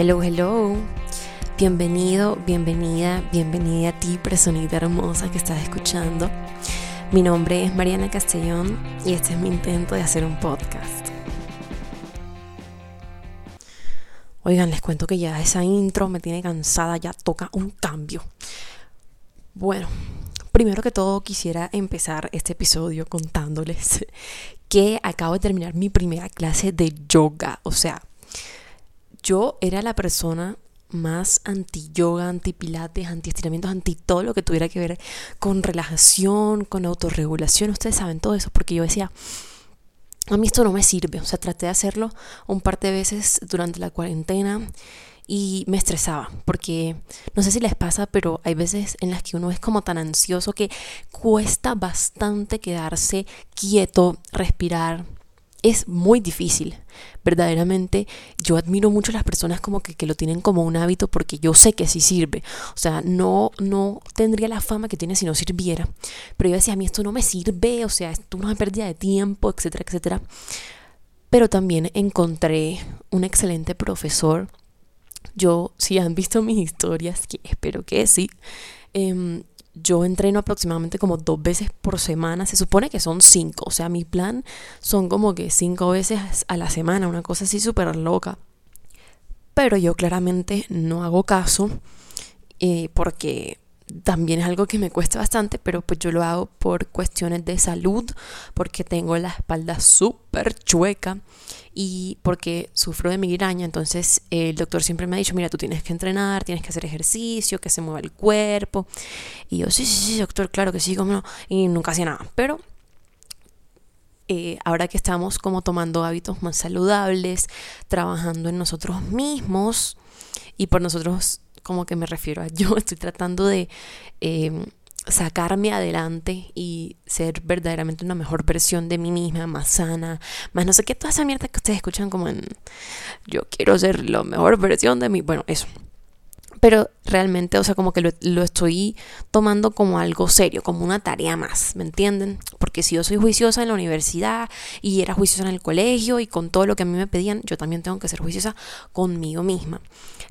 Hello, hello. Bienvenido, bienvenida, bienvenida a ti, personita hermosa que estás escuchando. Mi nombre es Mariana Castellón y este es mi intento de hacer un podcast. Oigan, les cuento que ya esa intro me tiene cansada, ya toca un cambio. Bueno, primero que todo quisiera empezar este episodio contándoles que acabo de terminar mi primera clase de yoga. O sea, yo era la persona más anti-yoga, anti-pilates, anti-estiramientos, anti todo lo que tuviera que ver con relajación, con autorregulación. Ustedes saben todo eso porque yo decía, a mí esto no me sirve. O sea, traté de hacerlo un par de veces durante la cuarentena y me estresaba porque no sé si les pasa, pero hay veces en las que uno es como tan ansioso que cuesta bastante quedarse quieto, respirar, es muy difícil. Verdaderamente, yo admiro mucho a las personas como que, que, lo tienen como un hábito porque yo sé que sí sirve. O sea, no, no tendría la fama que tiene si no sirviera. Pero yo decía, a mí esto no me sirve, o sea, esto no es pérdida de tiempo, etcétera, etcétera. Pero también encontré un excelente profesor. Yo, si han visto mis historias, que espero que sí, eh, yo entreno aproximadamente como dos veces por semana. Se supone que son cinco. O sea, mi plan son como que cinco veces a la semana. Una cosa así súper loca. Pero yo claramente no hago caso. Eh, porque también es algo que me cuesta bastante, pero pues yo lo hago por cuestiones de salud, porque tengo la espalda súper chueca y porque sufro de migraña, entonces el doctor siempre me ha dicho, mira, tú tienes que entrenar, tienes que hacer ejercicio, que se mueva el cuerpo. Y yo, sí, sí, sí, doctor, claro que sí, cómo no. Y nunca hacía nada. Pero eh, ahora que estamos como tomando hábitos más saludables, trabajando en nosotros mismos, y por nosotros como que me refiero a yo, estoy tratando de... Eh, sacarme adelante y ser verdaderamente una mejor versión de mí misma, más sana, más no sé qué, toda esa mierda que ustedes escuchan como en yo quiero ser la mejor versión de mí, bueno, eso pero realmente, o sea, como que lo, estoy tomando como algo serio, como una tarea más, ¿me entienden? Porque si yo soy juiciosa en la universidad y era juiciosa en el colegio y con todo lo que a mí me pedían, yo también tengo que ser juiciosa conmigo misma.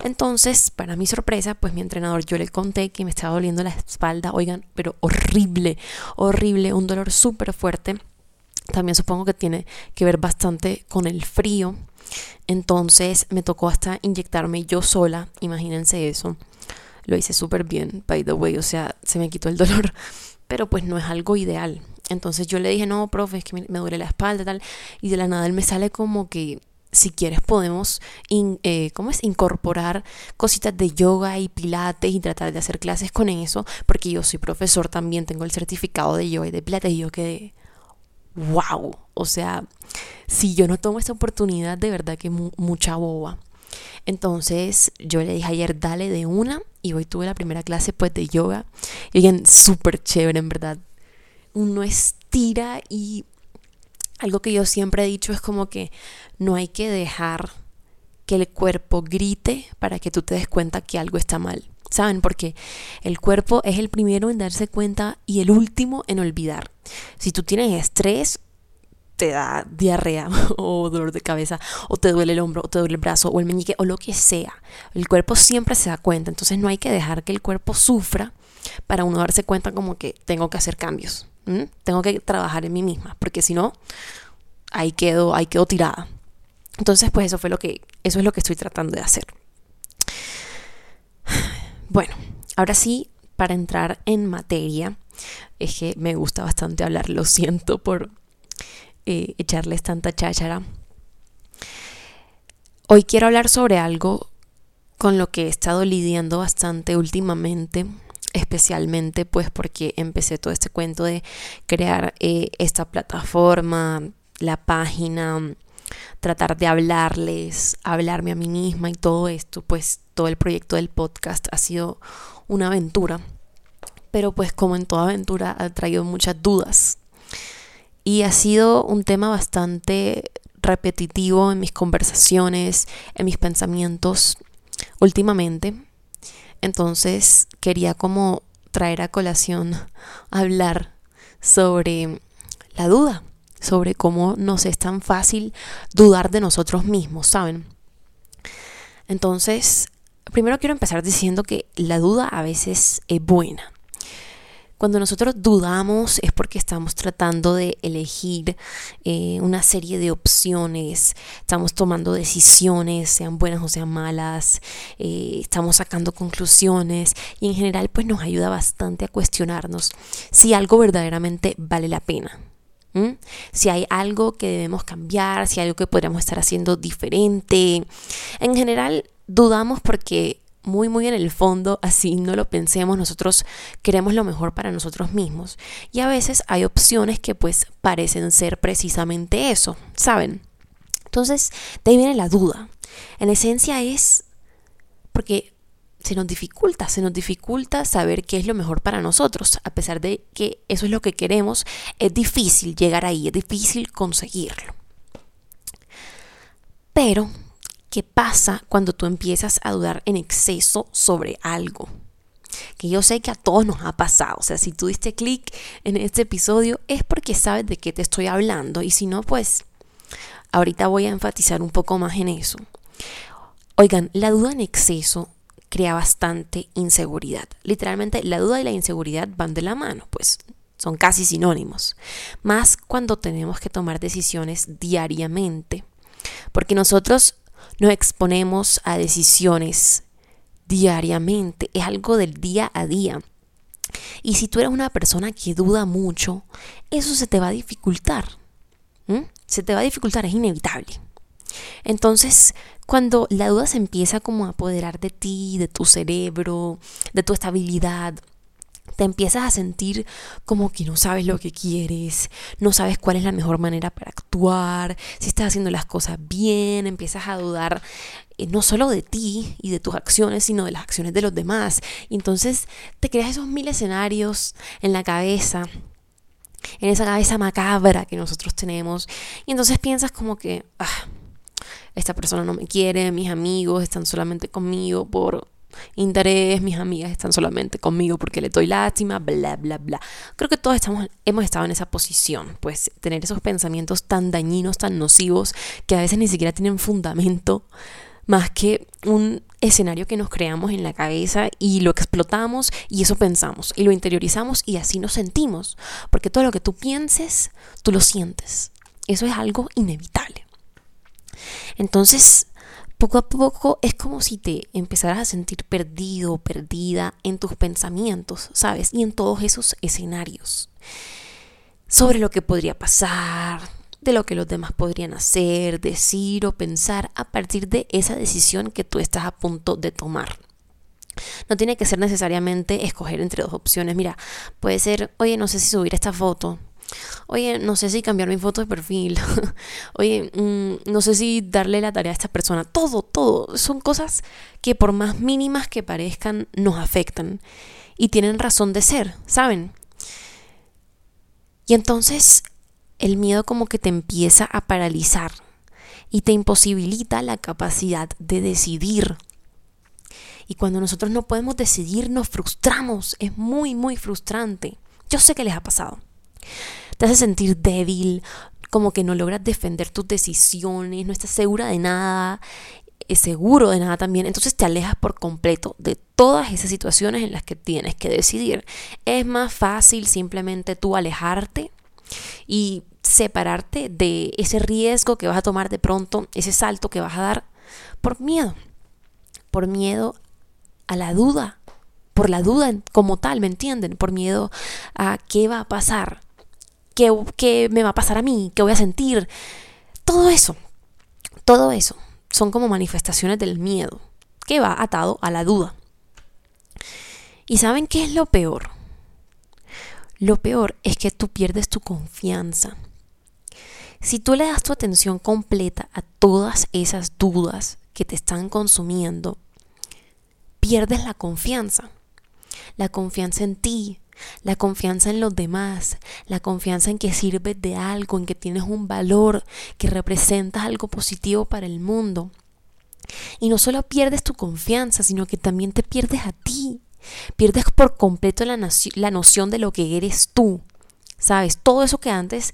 Entonces, para mi sorpresa, pues mi entrenador, yo le conté que me estaba doliendo la espalda, oigan, pero horrible, horrible, un dolor súper fuerte. También supongo que tiene que ver bastante con el frío entonces me tocó hasta inyectarme yo sola, imagínense eso. Lo hice súper bien, by the way, o sea, se me quitó el dolor, pero pues no es algo ideal. Entonces yo le dije, no, profe, es que me duele la espalda, tal, y de la nada él me sale como que si quieres podemos eh, ¿cómo es? incorporar cositas de yoga y pilates y tratar de hacer clases con eso, porque yo soy profesor también, tengo el certificado de yoga y de pilates y yo quedé, wow, o sea, si yo no tomo esta oportunidad, de verdad que mucha boba. Entonces yo le dije ayer, dale de una, y hoy tuve la primera clase pues de yoga. Y oigan, súper chévere, en verdad. Uno estira y algo que yo siempre he dicho es como que no hay que dejar que el cuerpo grite para que tú te des cuenta que algo está mal. ¿Saben? Porque el cuerpo es el primero en darse cuenta y el último en olvidar. Si tú tienes estrés, te da diarrea o dolor de cabeza o te duele el hombro o te duele el brazo o el meñique o lo que sea. El cuerpo siempre se da cuenta, entonces no hay que dejar que el cuerpo sufra para uno darse cuenta como que tengo que hacer cambios, tengo que trabajar en mí misma, porque si no, ahí quedo, ahí quedo tirada. Entonces, pues eso fue lo que, eso es lo que estoy tratando de hacer. Bueno, ahora sí, para entrar en materia, es que me gusta bastante hablar, lo siento por eh, echarles tanta cháchara. Hoy quiero hablar sobre algo con lo que he estado lidiando bastante últimamente, especialmente pues porque empecé todo este cuento de crear eh, esta plataforma, la página, tratar de hablarles, hablarme a mí misma y todo esto, pues todo el proyecto del podcast ha sido una aventura, pero pues como en toda aventura ha traído muchas dudas y ha sido un tema bastante repetitivo en mis conversaciones, en mis pensamientos últimamente. Entonces quería como traer a colación hablar sobre la duda, sobre cómo nos es tan fácil dudar de nosotros mismos, ¿saben? Entonces, primero quiero empezar diciendo que la duda a veces es buena. Cuando nosotros dudamos es porque estamos tratando de elegir eh, una serie de opciones, estamos tomando decisiones, sean buenas o sean malas, eh, estamos sacando conclusiones y en general pues nos ayuda bastante a cuestionarnos si algo verdaderamente vale la pena. Si hay algo que debemos cambiar, si hay algo que podríamos estar haciendo diferente. En general, dudamos porque muy, muy en el fondo, así no lo pensemos, nosotros queremos lo mejor para nosotros mismos. Y a veces hay opciones que pues parecen ser precisamente eso, ¿saben? Entonces, de ahí viene la duda. En esencia es porque se nos dificulta, se nos dificulta saber qué es lo mejor para nosotros. A pesar de que eso es lo que queremos, es difícil llegar ahí, es difícil conseguirlo. Pero ¿Qué pasa cuando tú empiezas a dudar en exceso sobre algo? Que yo sé que a todos nos ha pasado. O sea, si tú diste clic en este episodio es porque sabes de qué te estoy hablando. Y si no, pues ahorita voy a enfatizar un poco más en eso. Oigan, la duda en exceso crea bastante inseguridad. Literalmente la duda y la inseguridad van de la mano, pues son casi sinónimos. Más cuando tenemos que tomar decisiones diariamente. Porque nosotros nos exponemos a decisiones diariamente, es algo del día a día. Y si tú eres una persona que duda mucho, eso se te va a dificultar. Se te va a dificultar, es inevitable. Entonces, cuando la duda se empieza como a apoderar de ti, de tu cerebro, de tu estabilidad, te empiezas a sentir como que no sabes lo que quieres, no sabes cuál es la mejor manera para actuar, si estás haciendo las cosas bien, empiezas a dudar eh, no solo de ti y de tus acciones, sino de las acciones de los demás. Y entonces te creas esos mil escenarios en la cabeza, en esa cabeza macabra que nosotros tenemos, y entonces piensas como que, ah, esta persona no me quiere, mis amigos están solamente conmigo por interés, mis amigas están solamente conmigo porque le doy lástima, bla, bla, bla. Creo que todos estamos, hemos estado en esa posición, pues tener esos pensamientos tan dañinos, tan nocivos, que a veces ni siquiera tienen fundamento, más que un escenario que nos creamos en la cabeza y lo explotamos y eso pensamos y lo interiorizamos y así nos sentimos, porque todo lo que tú pienses, tú lo sientes. Eso es algo inevitable. Entonces, poco a poco es como si te empezaras a sentir perdido, perdida en tus pensamientos, ¿sabes? Y en todos esos escenarios. Sobre lo que podría pasar, de lo que los demás podrían hacer, decir o pensar a partir de esa decisión que tú estás a punto de tomar. No tiene que ser necesariamente escoger entre dos opciones. Mira, puede ser, oye, no sé si subir esta foto, Oye, no sé si cambiar mi foto de perfil. Oye, mm, no sé si darle la tarea a esta persona. Todo, todo. Son cosas que por más mínimas que parezcan nos afectan. Y tienen razón de ser, ¿saben? Y entonces el miedo como que te empieza a paralizar y te imposibilita la capacidad de decidir. Y cuando nosotros no podemos decidir, nos frustramos. Es muy, muy frustrante. Yo sé que les ha pasado te hace sentir débil, como que no logras defender tus decisiones, no estás segura de nada, es seguro de nada también, entonces te alejas por completo de todas esas situaciones en las que tienes que decidir. Es más fácil simplemente tú alejarte y separarte de ese riesgo que vas a tomar de pronto, ese salto que vas a dar por miedo, por miedo a la duda, por la duda como tal, ¿me entienden? Por miedo a qué va a pasar, ¿Qué, me va a pasar a mí? ¿Qué voy a sentir? Todo eso, todo eso son como manifestaciones del miedo que va atado a la duda. ¿Y saben qué es lo peor? Lo peor es que tú pierdes tu confianza. Si tú le das tu atención completa a todas esas dudas que te están consumiendo, pierdes la confianza. La confianza en ti, la confianza en los demás, la confianza en que sirves de algo, en que tienes un valor, que representas algo positivo para el mundo. Y no solo pierdes tu confianza, sino que también te pierdes a ti. Pierdes por completo la, la noción de lo que eres tú. ¿Sabes? Todo eso que antes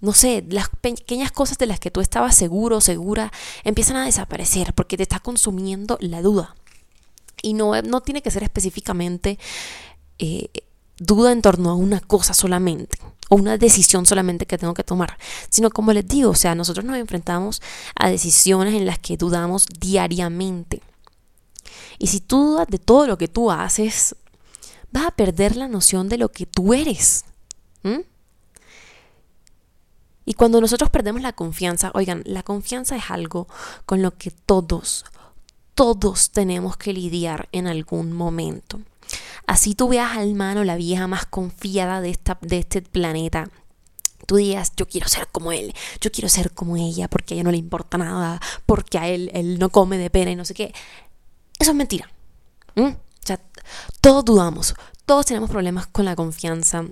no sé, las pequeñas cosas de las que tú estabas seguro, segura, empiezan a desaparecer porque te está consumiendo la duda. Y no, no tiene que ser específicamente eh, duda en torno a una cosa solamente o una decisión solamente que tengo que tomar, sino como les digo, o sea, nosotros nos enfrentamos a decisiones en las que dudamos diariamente. Y si tú dudas de todo lo que tú haces, vas a perder la noción de lo que tú eres. Y cuando nosotros perdemos la confianza, oigan, la confianza es algo con lo que todos, todos tenemos que lidiar en algún momento. Así tú veas al mano la vieja más confiada de, esta, de este planeta. Tú digas, yo quiero ser como él, yo quiero ser como ella, porque a ella no le importa nada, porque a él, él no come de pena y no sé qué. Eso es mentira. Sea, todos dudamos, todos tenemos problemas con la confianza.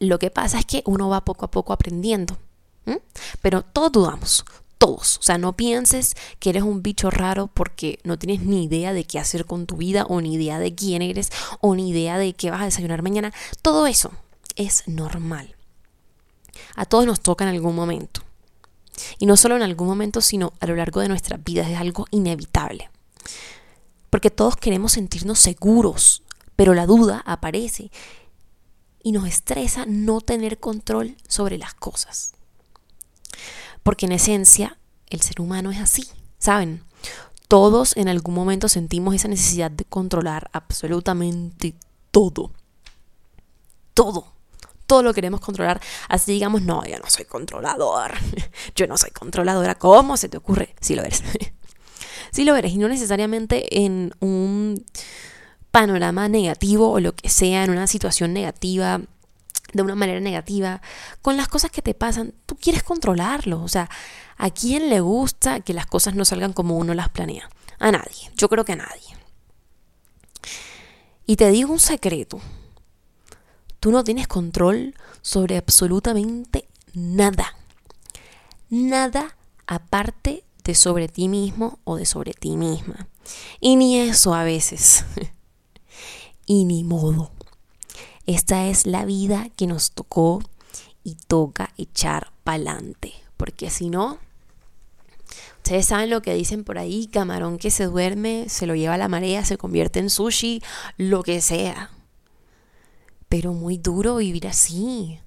Lo que pasa es que uno va poco a poco aprendiendo. Pero todos dudamos, todos. O sea, no pienses que eres un bicho raro porque no tienes ni idea de qué hacer con tu vida o ni idea de quién eres o ni idea de qué vas a desayunar mañana. Todo eso es normal. A todos nos toca en algún momento. Y no solo en algún momento, sino a lo largo de nuestras vidas. Es algo inevitable. Porque todos queremos sentirnos seguros, pero la duda aparece y nos estresa no tener control sobre las cosas. Porque en esencia el ser humano es así, ¿saben? Todos en algún momento sentimos esa necesidad de controlar absolutamente todo. Todo. Todo lo queremos controlar. Así digamos, no, yo no soy controlador. Yo no soy controladora. ¿Cómo se te ocurre? Si lo eres. Si lo eres. Y no necesariamente en un panorama negativo o lo que sea, en una situación negativa de una manera negativa, con las cosas que te pasan, tú quieres controlarlo. O sea, ¿a quién le gusta que las cosas no salgan como uno las planea? A nadie. Yo creo que a nadie. Y te digo un secreto. Tú no tienes control sobre absolutamente nada. Nada aparte de sobre ti mismo o de sobre ti misma. Y ni eso a veces. y ni modo. Esta es la vida que nos tocó y toca echar pa'lante, porque si no, ustedes saben lo que dicen por ahí, camarón que se duerme, se lo lleva a la marea, se convierte en sushi, lo que sea. Pero muy duro vivir así,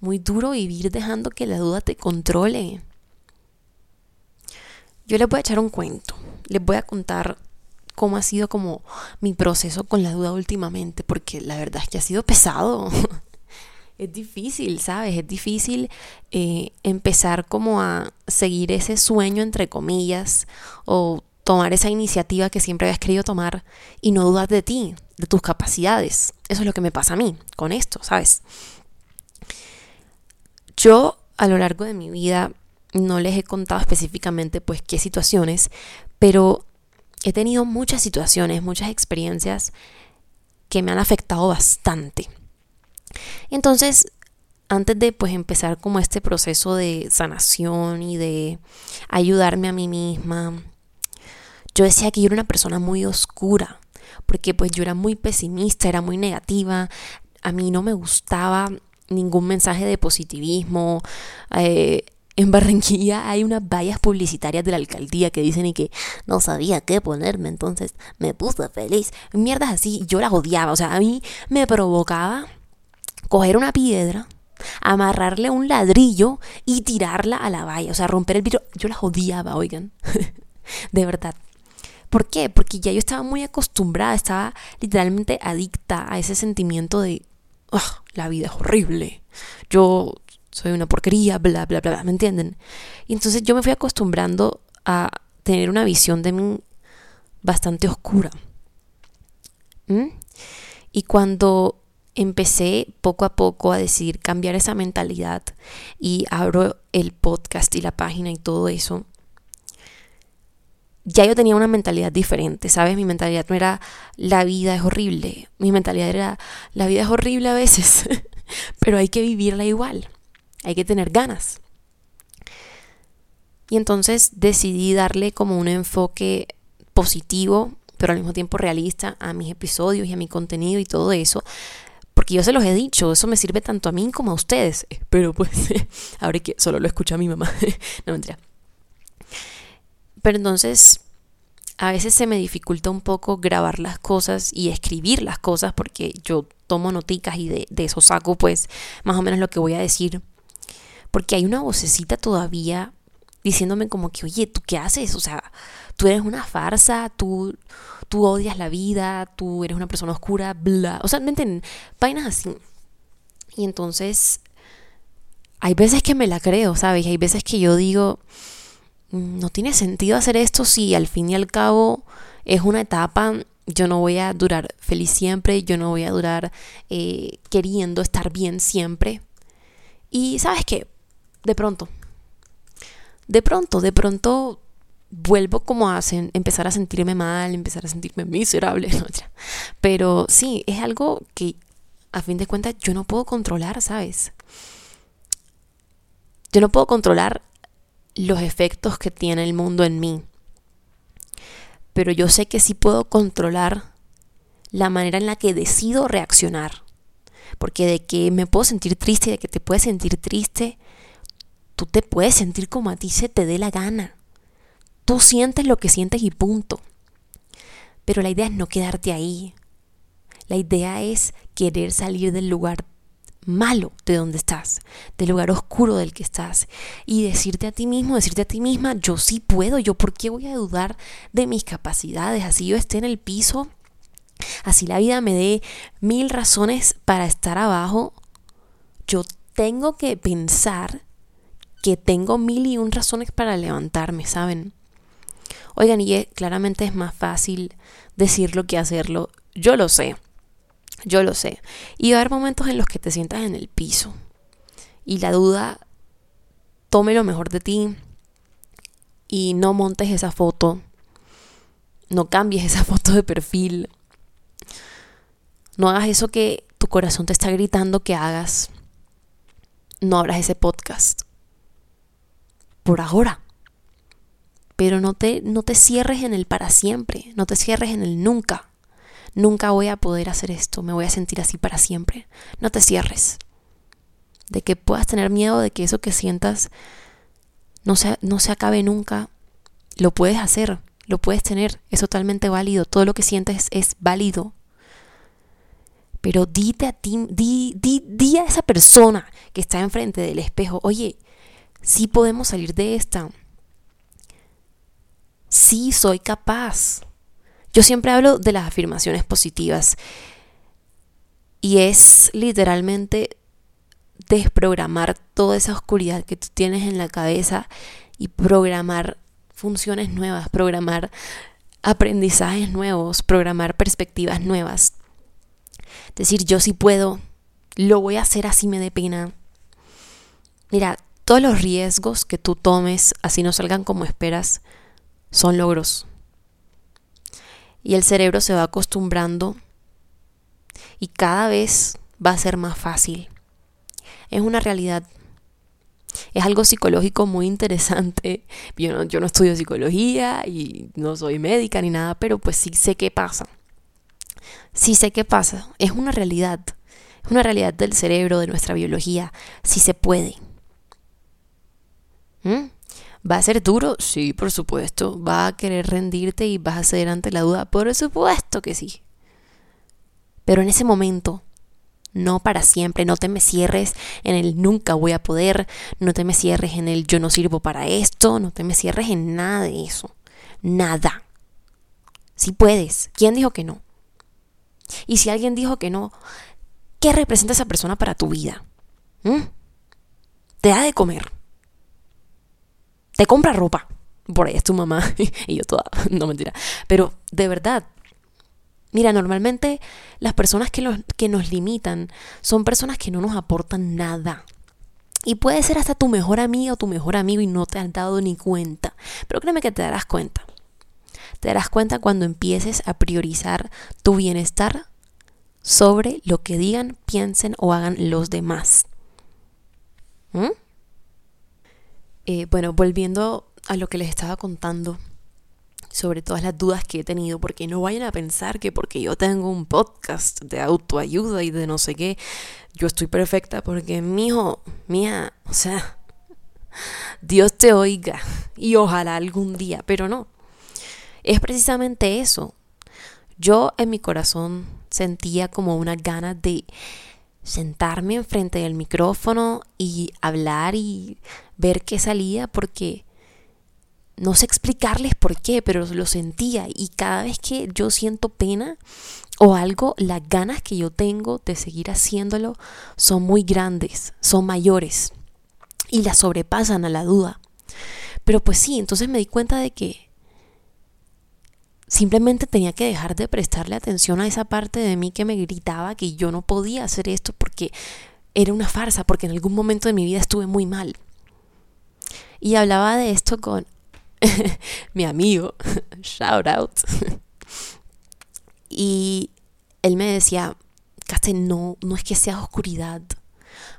muy duro vivir dejando que la duda te controle. Yo les voy a echar un cuento, les voy a contar cómo ha sido como mi proceso con la duda últimamente, porque la verdad es que ha sido pesado. es difícil, ¿sabes? Es difícil eh, empezar como a seguir ese sueño, entre comillas, o tomar esa iniciativa que siempre habías querido tomar y no dudar de ti, de tus capacidades. Eso es lo que me pasa a mí con esto, ¿sabes? Yo a lo largo de mi vida no les he contado específicamente pues qué situaciones, pero he tenido muchas situaciones, muchas experiencias que me han afectado bastante. Entonces, antes de pues empezar como este proceso de sanación y de ayudarme a mí misma, yo decía que yo era una persona muy oscura, porque pues yo era muy pesimista, era muy negativa, a mí no me gustaba ningún mensaje de positivismo, eh, en Barranquilla hay unas vallas publicitarias de la alcaldía que dicen y que no sabía qué ponerme, entonces me puse feliz. Mierdas así, yo las odiaba, o sea, a mí me provocaba coger una piedra, amarrarle un ladrillo y tirarla a la valla, o sea, romper el vidrio. Yo las odiaba, oigan, de verdad. ¿Por qué? Porque ya yo estaba muy acostumbrada, estaba literalmente adicta a ese sentimiento de, oh, la vida es horrible. Yo soy una porquería, bla, bla, bla, ¿me entienden? Y entonces yo me fui acostumbrando a tener una visión de mí bastante oscura. ¿Mm? Y cuando empecé poco a poco a decidir cambiar esa mentalidad y abro el podcast y la página y todo eso, ya yo tenía una mentalidad diferente, ¿sabes? Mi mentalidad no era la vida es horrible, mi mentalidad era la vida es horrible a veces, pero hay que vivirla igual hay que tener ganas. Y entonces decidí darle como un enfoque positivo, pero al mismo tiempo realista a mis episodios y a mi contenido y todo eso, Porque yo se los he dicho, eso me sirve tanto a mí como a ustedes. Pero pues, ahora que solo lo escucha mi mamá. no mentira. Pero entonces, a veces se me dificulta un poco grabar las cosas y escribir las cosas porque yo tomo noticas y de, de eso saco pues más o menos lo que voy a decir. Porque hay una vocecita todavía diciéndome como que, oye, ¿tú qué haces? O sea, tú eres una farsa, tú, tú odias la vida, tú eres una persona oscura, bla. O sea, ¿me entienden? Vainas así. Y entonces, hay veces que me la creo, ¿sabes? Hay veces que yo digo, mm, no tiene sentido hacer esto si al fin y al cabo es una etapa, yo no voy a durar feliz siempre, yo no voy a durar eh, queriendo estar bien siempre. Y sabes qué, de pronto, de pronto, de pronto vuelvo como a empezar a sentirme mal, empezar a sentirme miserable. Pero sí, es algo que a fin de cuentas yo no puedo controlar, ¿sabes? Yo no puedo controlar los efectos que tiene el mundo en mí. Pero yo sé que sí puedo controlar la manera en la que decido reaccionar. Porque de que me puedo sentir triste, de que te puedes sentir triste, tú te puedes sentir como a ti se te dé la gana. Tú sientes lo que sientes y punto. Pero la idea es no quedarte ahí. La idea es querer salir del lugar malo de donde estás, del lugar oscuro del que estás, y decirte a ti mismo, decirte a ti misma, yo sí puedo, yo por qué voy a dudar de mis capacidades, así yo esté en el piso, así la vida me dé mil razones para estar abajo, yo tengo que pensar que tengo mil y un razones para levantarme, ¿saben? Oigan, y claramente es más fácil decirlo que hacerlo. Yo lo sé. Yo lo sé. Y va a haber momentos en los que te sientas en el piso. Y la duda tome lo mejor de ti. Y no montes esa foto. No cambies esa foto de perfil. No hagas eso que tu corazón te está gritando que hagas. No abras ese podcast. Por ahora pero no te, no te cierres en el para siempre, no te cierres en el nunca. Nunca voy a poder hacer esto, me voy a sentir así para siempre. No te cierres. De que puedas tener miedo de que eso que sientas no se, no se acabe nunca, lo puedes hacer, lo puedes tener, es totalmente válido, todo lo que sientes es válido. Pero dite a ti, di, di, di a esa persona que está enfrente del espejo, oye, sí podemos salir de esta sí soy capaz. Yo siempre hablo de las afirmaciones positivas y es literalmente desprogramar toda esa oscuridad que tú tienes en la cabeza y programar funciones nuevas, programar aprendizajes nuevos, programar perspectivas nuevas. Decir, yo sí puedo, lo voy a hacer así me dé pena. Mira, todos los riesgos que tú tomes, así no salgan como esperas, son logros. Y el cerebro se va acostumbrando y cada vez va a ser más fácil. Es una realidad. Es algo psicológico muy interesante. Yo no, estudio psicología y no soy médica ni nada, pero pues sí sé qué pasa. Sí sé qué pasa. Es una realidad. Es una realidad del cerebro, de nuestra biología. Sí se puede. ¿Mm? ¿Va a ser duro? Sí, por supuesto. ¿Va a querer rendirte y vas a ceder ante la duda? Por supuesto que sí. Pero en ese momento, no para siempre, no te me cierres en el nunca voy a poder, no te me cierres en el yo no sirvo para esto, no te me cierres en nada de eso. Nada. Si puedes. ¿Quién dijo que no? Y si alguien dijo que no, ¿qué representa esa persona para tu vida? ¿Mm? Te da de comer te compra ropa. Por ahí es tu mamá y yo toda, no mentira. Pero de verdad, mira, normalmente las personas que, los, que nos limitan son personas que no nos aportan nada. Y puede ser hasta tu mejor amigo o tu mejor amigo y no te han dado ni cuenta. Pero créeme que te darás cuenta. Te darás cuenta cuando empieces a priorizar tu bienestar sobre lo que digan, piensen o hagan los demás. ¿Mm? Eh, bueno, volviendo a lo que les estaba contando sobre todas las dudas que he tenido, porque no vayan a pensar que porque yo tengo un podcast de autoayuda y de no sé qué, yo estoy perfecta, porque mi hijo, mía, o sea, Dios te oiga y ojalá algún día, pero no. Es precisamente eso. Yo en mi corazón sentía como una ganas de sentarme enfrente del micrófono y hablar y ver qué salía porque no sé explicarles por qué, pero lo sentía y cada vez que yo siento pena o algo, las ganas que yo tengo de seguir haciéndolo son muy grandes, son mayores y las sobrepasan a la duda. Pero pues sí, entonces me di cuenta de que simplemente tenía que dejar de prestarle atención a esa parte de mí que me gritaba que yo no podía hacer esto porque era una farsa, porque en algún momento de mi vida estuve muy mal. Y hablaba de esto con mi amigo, shout out. y él me decía, Caste, no, no es que sea oscuridad,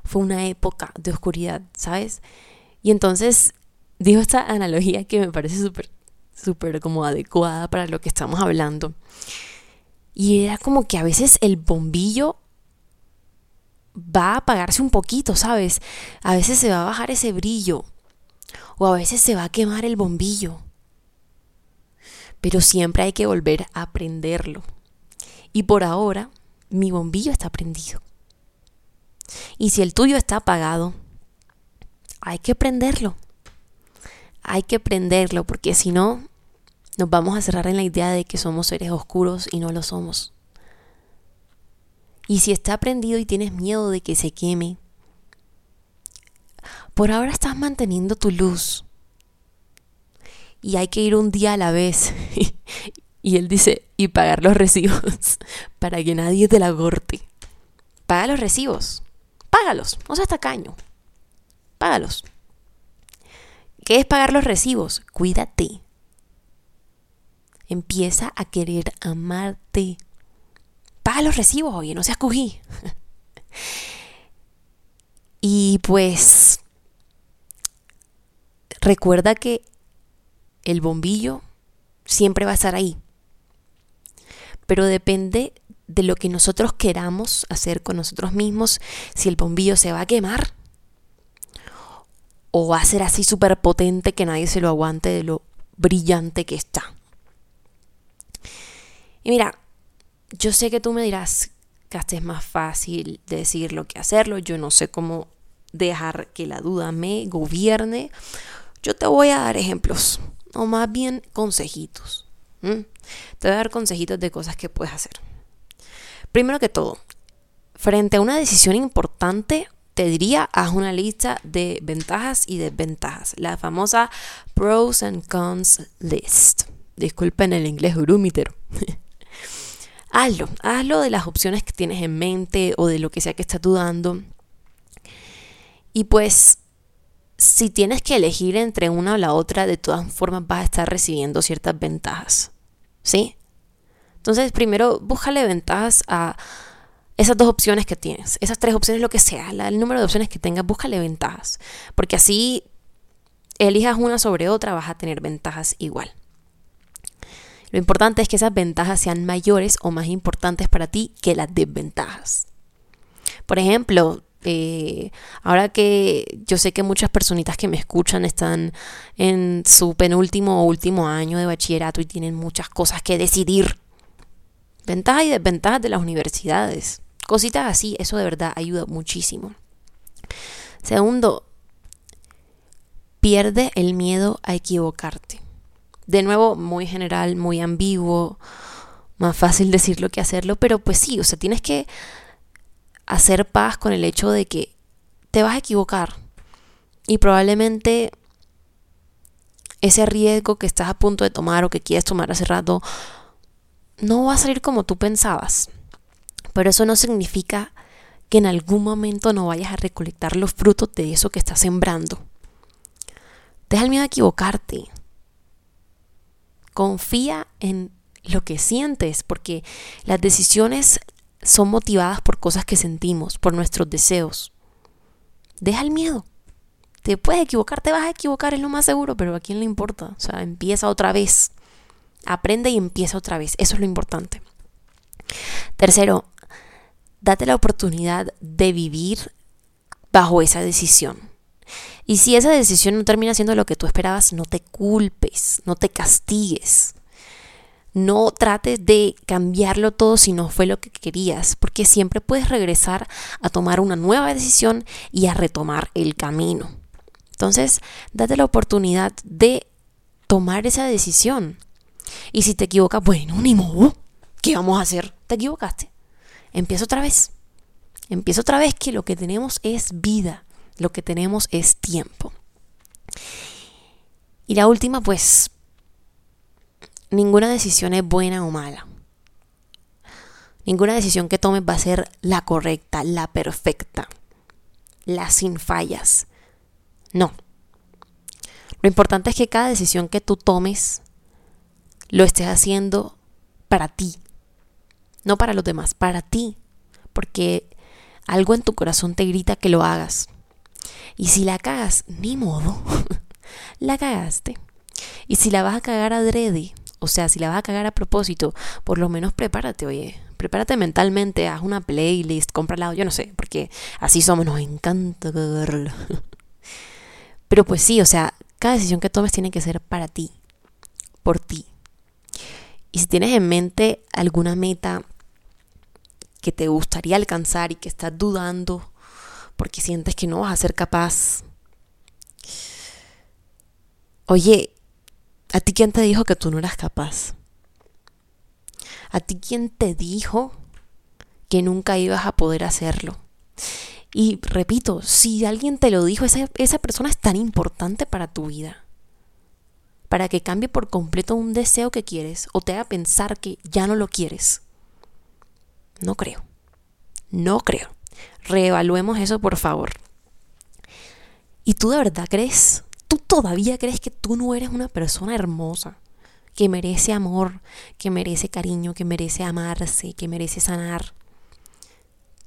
fue una época de oscuridad, ¿sabes? Y entonces dijo esta analogía que me parece súper, súper como adecuada para lo que estamos hablando. Y era como que a veces el bombillo va a apagarse un poquito, ¿sabes? A veces se va a bajar ese brillo o a veces se va a quemar el bombillo. Pero siempre hay que volver a prenderlo. Y por ahora, mi bombillo está prendido. Y si el tuyo está apagado, hay que prenderlo. Hay que prenderlo porque si no, nos vamos a cerrar en la idea de que somos seres oscuros y no lo somos. Y si está prendido y tienes miedo de que se queme, por ahora estás manteniendo tu luz. Y hay que ir un día a la vez. y él dice, y pagar los recibos para que nadie te la corte. Paga los recibos. Págalos. No seas tacaño. Págalos. ¿Qué es pagar los recibos? Cuídate. Empieza a querer amarte. Paga los recibos, oye, no seas cují. y pues Recuerda que el bombillo siempre va a estar ahí. Pero depende de lo que nosotros queramos hacer con nosotros mismos, si el bombillo se va a quemar o va a ser así súper potente que nadie se lo aguante de lo brillante que está. Y mira, yo sé que tú me dirás que hasta es más fácil decirlo que hacerlo, yo no sé cómo dejar que la duda me gobierne yo te voy a dar ejemplos, o más bien consejitos. Te voy a dar consejitos de cosas que puedes hacer. Primero que todo, frente a una decisión importante, te diría, haz una lista de ventajas y desventajas. La famosa pros and cons list. Disculpen el inglés urumítero. hazlo, hazlo de las opciones que tienes en mente o de lo que sea que estás dudando. Y pues si tienes que elegir entre una o la otra, de todas formas vas a estar recibiendo ciertas ventajas. ¿Sí? Entonces, primero, búscale ventajas a esas dos opciones que tienes. Esas tres opciones, lo que sea, el número de opciones que tengas, búscale ventajas. Porque así, elijas una sobre otra, vas a tener ventajas igual. Lo importante es que esas ventajas sean mayores o más importantes para ti que las desventajas. Por ejemplo, eh, ahora que yo sé que muchas personitas que me escuchan están en su penúltimo o último año de bachillerato y tienen muchas cosas que decidir. Ventajas y desventajas de las universidades. Cositas así, eso de verdad ayuda muchísimo. Segundo, pierde el miedo a equivocarte. De nuevo, muy general, muy ambiguo, más fácil decirlo que hacerlo, pero pues sí, o sea, tienes que hacer paz con el hecho de que te vas a equivocar y probablemente ese riesgo que estás a punto de tomar o que quieres tomar hace rato no va a salir como tú pensabas. Pero eso no significa que en algún momento no vayas a recolectar los frutos de eso que estás sembrando. Deja el miedo a equivocarte. Confía en lo que sientes, porque las decisiones son motivadas por cosas que sentimos, por nuestros deseos. Deja el miedo. Te puedes equivocar, te vas a equivocar, es lo más seguro, pero a quién le importa. O sea, empieza otra vez. aprende y empieza otra vez. Eso es lo importante. Tercero, date la oportunidad de vivir bajo esa decisión. Y si esa decisión no termina siendo lo que tú esperabas, no te culpes, no te castigues. No trates de cambiarlo todo si no fue lo que querías, porque siempre puedes regresar a tomar una nueva decisión y a retomar el camino. Entonces, date la oportunidad de tomar esa decisión. Y si te equivocas, bueno, ni modo. ¿Qué vamos a hacer? Te equivocaste. Empieza otra vez. Empieza otra vez que lo que tenemos es vida. Lo que tenemos es tiempo. Y la última, pues, ninguna decisión es buena o mala. Ninguna decisión que tomes va a ser la correcta, la perfecta, la sin fallas. No. Lo importante es que cada decisión que tú tomes lo estés haciendo para ti, no para los demás, para ti, porque algo en tu corazón te grita que lo hagas. Y si la cagas, ni modo, la cagaste. Y si la vas a cagar adrede, o sea, si la vas a cagar a propósito, por lo menos prepárate, oye. Prepárate mentalmente, haz una playlist, cómprala, yo no sé, porque así somos, nos encanta. Pero pues sí, o sea, cada decisión que tomes tiene que ser para ti, por ti. Y si tienes en mente alguna meta que te gustaría alcanzar y que estás dudando porque sientes que no vas a ser capaz, oye, ¿A ti quién te dijo que tú no eras capaz? ¿A ti quién te dijo que nunca ibas a poder hacerlo? Y repito, si alguien te lo dijo, esa, esa persona es tan importante para tu vida. Para que cambie por completo un deseo que quieres o te haga pensar que ya no lo quieres. No creo. No creo. Reevaluemos eso, por favor. ¿Y tú de verdad crees tú todavía crees que tú no eres una persona hermosa, que merece amor, que merece cariño, que merece amarse, que merece sanar.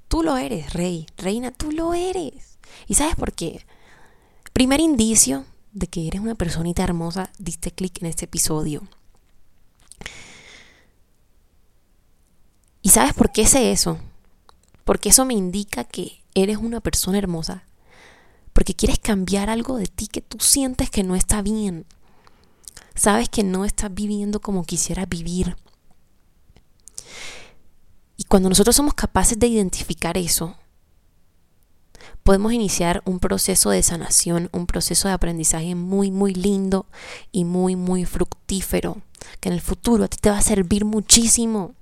Tú lo eres, rey, reina, tú lo eres. ¿Y sabes por qué? Primer indicio de que eres una personita hermosa, diste clic en este episodio. ¿Y sabes por qué sé eso? Porque eso me indica que eres una persona hermosa porque quieres cambiar algo de ti que tú sientes que no está bien. Sabes que no estás viviendo como quisieras vivir. Y cuando nosotros somos capaces de identificar eso, podemos iniciar un proceso de sanación, un proceso de aprendizaje muy, muy lindo y muy, muy fructífero, que en el futuro a ti te va a servir muchísimo.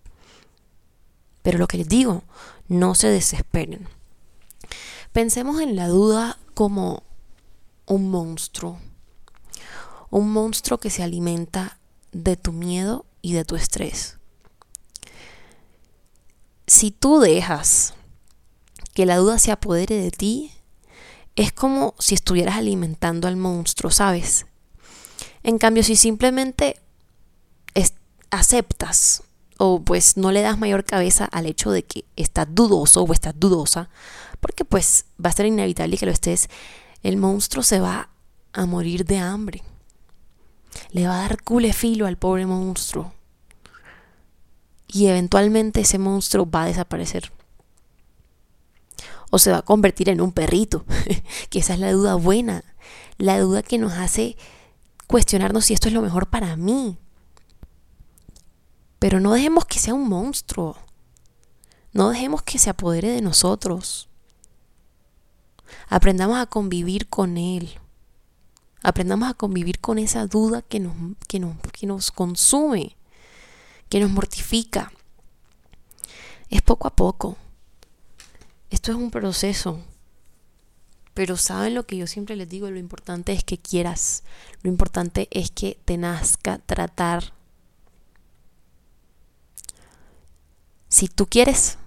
Pero lo que les digo, no se desesperen. Pensemos en la duda como un monstruo. Un monstruo que se alimenta de tu miedo y de tu estrés. Si tú dejas que la duda se apodere de ti, es como si estuvieras alimentando al monstruo, ¿sabes? En cambio, si simplemente aceptas o pues no le das mayor cabeza al hecho de que estás dudoso o estás dudosa, porque pues va a ser inevitable que lo estés, el monstruo se va a morir de hambre. Le va a dar culefilo al pobre monstruo. Y eventualmente ese monstruo va a desaparecer. O se va a convertir en un perrito, que esa es la duda buena, la duda que nos hace cuestionarnos si esto es lo mejor para mí. Pero no dejemos que sea un monstruo. No dejemos que se apodere de nosotros. Aprendamos a convivir con Él. Aprendamos a convivir con esa duda que nos, que nos, que nos consume, que nos mortifica. Es poco a poco. Esto es un proceso. Pero saben lo que yo siempre les digo, lo importante es que quieras, lo importante es que te nazca tratar. Si tú quieres,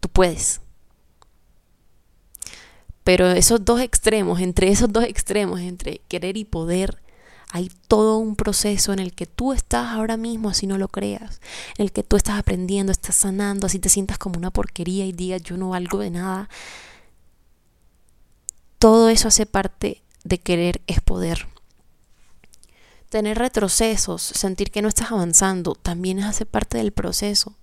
tú puedes. Pero esos dos extremos, entre esos dos extremos, entre querer y poder, hay todo un proceso en el que tú estás ahora mismo, así no lo creas, en el que tú estás aprendiendo, estás sanando, así te sientas como una porquería y digas yo no valgo de nada. Todo eso hace parte de querer es poder. Tener retrocesos, sentir que no estás avanzando, también hace parte del proceso.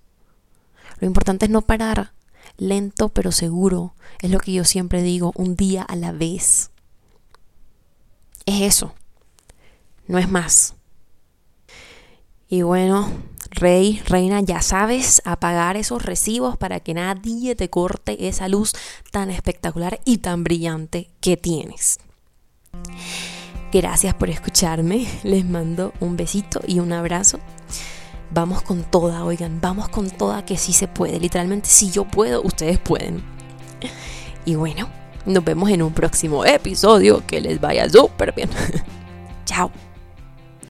Lo importante es no parar, lento pero seguro. Es lo que yo siempre digo, un día a la vez. Es eso, no es más. Y bueno, rey, reina, ya sabes, apagar esos recibos para que nadie te corte esa luz tan espectacular y tan brillante que tienes. Gracias por escucharme. Les mando un besito y un abrazo. Vamos con toda, oigan, vamos con toda que sí se puede. Literalmente, si yo puedo, ustedes pueden. Y bueno, nos vemos en un próximo episodio. Que les vaya súper bien. Chao.